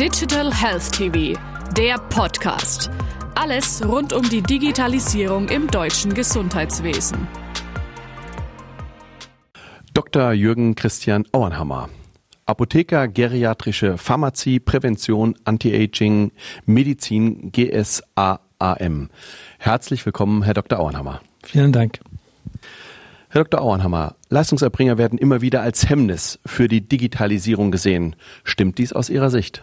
Digital Health TV, der Podcast. Alles rund um die Digitalisierung im deutschen Gesundheitswesen. Dr. Jürgen Christian Auernhammer. Apotheker, Geriatrische Pharmazie, Prävention, Anti-Aging, Medizin, GSAAM. Herzlich willkommen, Herr Dr. Auernhammer. Vielen Dank. Herr Dr. Auernhammer, Leistungserbringer werden immer wieder als Hemmnis für die Digitalisierung gesehen. Stimmt dies aus Ihrer Sicht?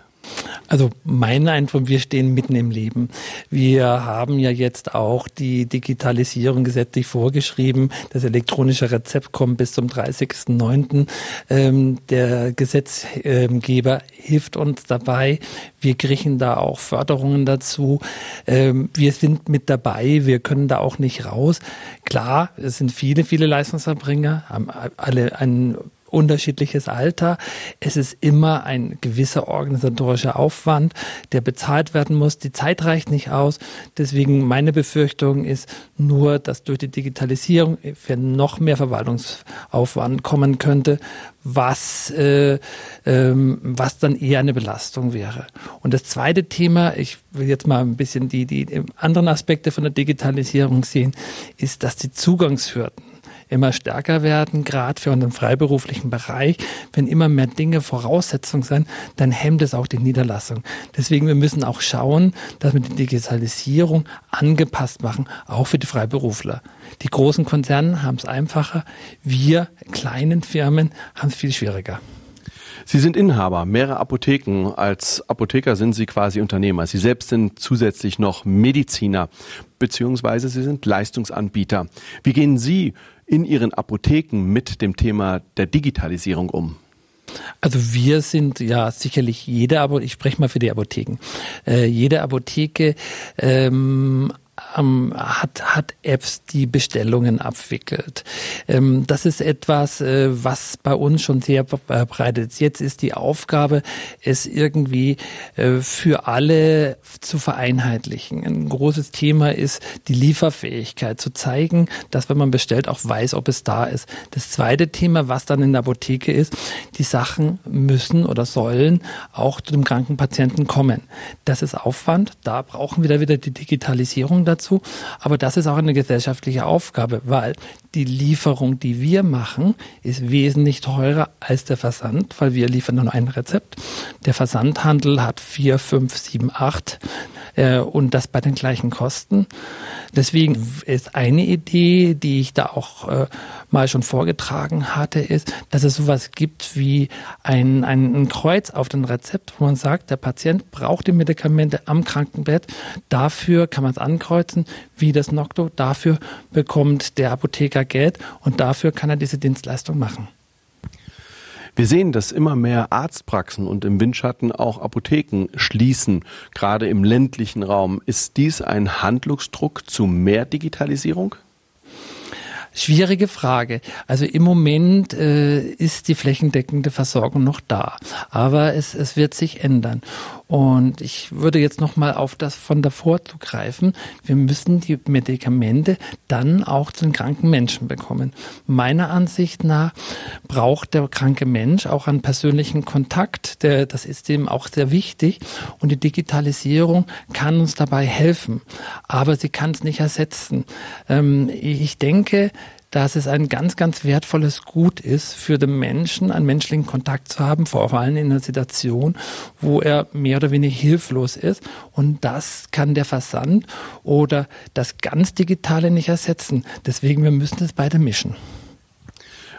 Also mein Eindruck, wir stehen mitten im Leben. Wir haben ja jetzt auch die Digitalisierung gesetzlich vorgeschrieben. Das elektronische Rezept kommt bis zum 30.09. Ähm, der Gesetzgeber hilft uns dabei. Wir kriegen da auch Förderungen dazu. Ähm, wir sind mit dabei. Wir können da auch nicht raus. Klar, es sind viele, viele Leistungserbringer, haben alle einen unterschiedliches Alter. Es ist immer ein gewisser organisatorischer Aufwand, der bezahlt werden muss. Die Zeit reicht nicht aus. Deswegen meine Befürchtung ist nur, dass durch die Digitalisierung für noch mehr Verwaltungsaufwand kommen könnte, was, äh, ähm, was dann eher eine Belastung wäre. Und das zweite Thema, ich will jetzt mal ein bisschen die, die anderen Aspekte von der Digitalisierung sehen, ist, dass die Zugangshürden immer stärker werden, gerade für unseren freiberuflichen Bereich. Wenn immer mehr Dinge Voraussetzung sind, dann hemmt es auch die Niederlassung. Deswegen, wir müssen auch schauen, dass wir die Digitalisierung angepasst machen, auch für die Freiberufler. Die großen Konzerne haben es einfacher, wir kleinen Firmen haben es viel schwieriger. Sie sind Inhaber mehrerer Apotheken. Als Apotheker sind Sie quasi Unternehmer. Sie selbst sind zusätzlich noch Mediziner, beziehungsweise Sie sind Leistungsanbieter. Wie gehen Sie in Ihren Apotheken mit dem Thema der Digitalisierung um? Also wir sind ja sicherlich jede, aber ich spreche mal für die Apotheken. Äh, jede Apotheke ähm, ähm, hat, hat Apps, die Bestellungen abwickelt. Ähm, das ist etwas, äh, was bei uns schon sehr verbreitet ist. Jetzt ist die Aufgabe, es irgendwie äh, für alle zu vereinheitlichen. Ein großes Thema ist die Lieferfähigkeit, zu zeigen, dass wenn man bestellt, auch weiß, ob es da ist. Das zweite Thema, was dann in der Apotheke ist, die Sachen müssen oder sollen auch zu dem kranken Patienten kommen. Das ist Aufwand. Da brauchen wir da wieder die Digitalisierung dazu. Aber das ist auch eine gesellschaftliche Aufgabe, weil die Lieferung, die wir machen, ist wesentlich teurer als der Versand, weil wir liefern nur ein Rezept. Der Versandhandel hat vier, fünf, sieben, acht äh, und das bei den gleichen Kosten. Deswegen ist eine Idee, die ich da auch äh, mal schon vorgetragen hatte, ist, dass es sowas gibt wie ein, ein Kreuz auf dem Rezept, wo man sagt, der Patient braucht die Medikamente am Krankenbett. Dafür kann man es ankreuzen, wie das Nocto. Dafür bekommt der Apotheker Geld und dafür kann er diese Dienstleistung machen. Wir sehen, dass immer mehr Arztpraxen und im Windschatten auch Apotheken schließen, gerade im ländlichen Raum. Ist dies ein Handlungsdruck zu mehr Digitalisierung? Schwierige Frage. Also im Moment äh, ist die flächendeckende Versorgung noch da, aber es, es wird sich ändern. Und ich würde jetzt noch mal auf das von davor zugreifen. Wir müssen die Medikamente dann auch zu den kranken Menschen bekommen. Meiner Ansicht nach braucht der kranke Mensch auch einen persönlichen Kontakt. Der, das ist ihm auch sehr wichtig. Und die Digitalisierung kann uns dabei helfen. Aber sie kann es nicht ersetzen. Ähm, ich denke, dass es ein ganz, ganz wertvolles Gut ist für den Menschen, einen menschlichen Kontakt zu haben, vor allem in einer Situation, wo er mehr oder weniger hilflos ist. Und das kann der Versand oder das ganz Digitale nicht ersetzen. Deswegen, wir müssen es beide mischen.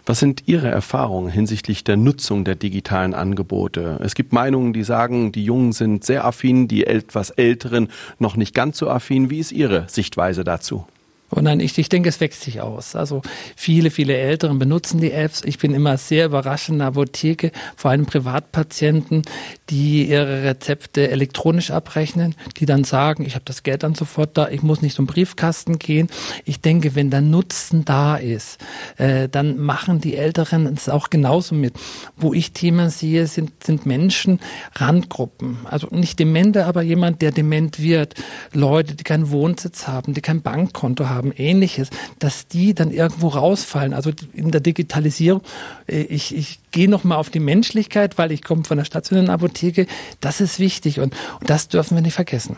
Was sind Ihre Erfahrungen hinsichtlich der Nutzung der digitalen Angebote? Es gibt Meinungen, die sagen, die Jungen sind sehr affin, die etwas Älteren noch nicht ganz so affin. Wie ist Ihre Sichtweise dazu? Und nein, ich, ich denke, es wächst sich aus. Also viele, viele Älteren benutzen die Apps. Ich bin immer sehr überrascht in der Apotheke, vor allem Privatpatienten, die ihre Rezepte elektronisch abrechnen, die dann sagen, ich habe das Geld dann sofort da, ich muss nicht zum Briefkasten gehen. Ich denke, wenn der Nutzen da ist, äh, dann machen die Älteren es auch genauso mit. Wo ich Themen sehe, sind, sind Menschen, Randgruppen. Also nicht Demente, aber jemand, der dement wird. Leute, die keinen Wohnsitz haben, die kein Bankkonto haben haben, ähnliches, dass die dann irgendwo rausfallen. Also in der Digitalisierung, äh, ich, ich gehe nochmal auf die Menschlichkeit, weil ich komme von der stationären Apotheke. Das ist wichtig und, und das dürfen wir nicht vergessen.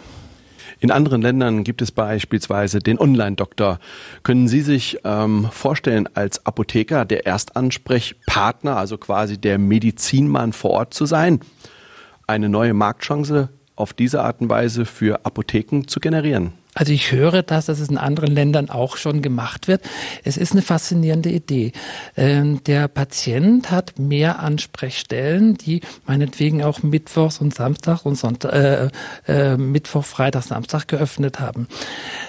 In anderen Ländern gibt es beispielsweise den Online-Doktor. Können Sie sich ähm, vorstellen, als Apotheker der Erstansprechpartner, also quasi der Medizinmann vor Ort zu sein? Eine neue Marktchance auf diese Art und Weise für Apotheken zu generieren? Also ich höre das, dass es in anderen Ländern auch schon gemacht wird. Es ist eine faszinierende Idee. Ähm, der Patient hat mehr Ansprechstellen, die meinetwegen auch Mittwochs und Samstag und Sonntag, äh, äh, Mittwoch, Freitag, Samstag geöffnet haben.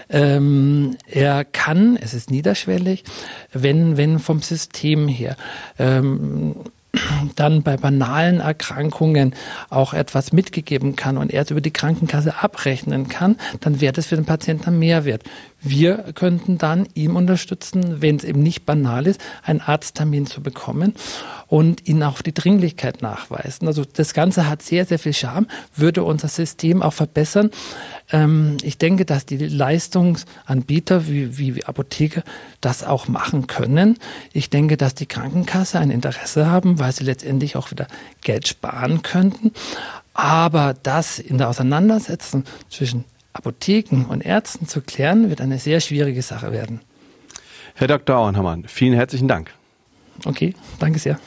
Ähm, er kann, es ist niederschwellig, wenn, wenn vom System her ähm, dann bei banalen Erkrankungen auch etwas mitgegeben kann und er es über die Krankenkasse abrechnen kann, dann wäre das für den Patienten ein Mehrwert. Wir könnten dann ihm unterstützen, wenn es eben nicht banal ist, einen Arzttermin zu bekommen und ihn auch die Dringlichkeit nachweisen. Also das Ganze hat sehr, sehr viel Charme, würde unser System auch verbessern. Ähm, ich denke, dass die Leistungsanbieter wie, wie, wie Apotheker das auch machen können. Ich denke, dass die Krankenkasse ein Interesse haben, weil sie letztendlich auch wieder Geld sparen könnten. Aber das in der Auseinandersetzung zwischen Apotheken und Ärzten zu klären, wird eine sehr schwierige Sache werden. Herr Dr. Auenhammann, vielen herzlichen Dank. Okay, danke sehr.